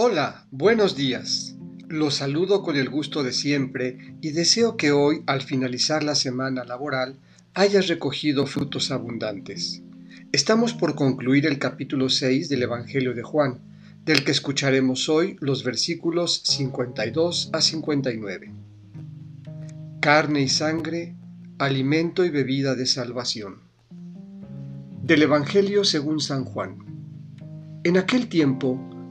Hola, buenos días. Los saludo con el gusto de siempre y deseo que hoy, al finalizar la semana laboral, hayas recogido frutos abundantes. Estamos por concluir el capítulo 6 del Evangelio de Juan, del que escucharemos hoy los versículos 52 a 59. Carne y sangre, alimento y bebida de salvación. Del Evangelio según San Juan. En aquel tiempo,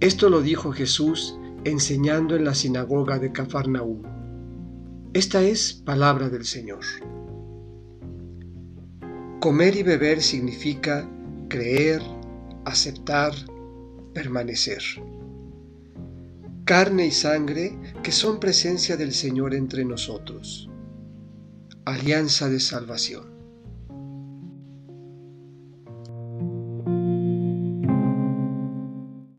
Esto lo dijo Jesús enseñando en la sinagoga de Cafarnaúm. Esta es palabra del Señor. Comer y beber significa creer, aceptar, permanecer. Carne y sangre que son presencia del Señor entre nosotros. Alianza de salvación.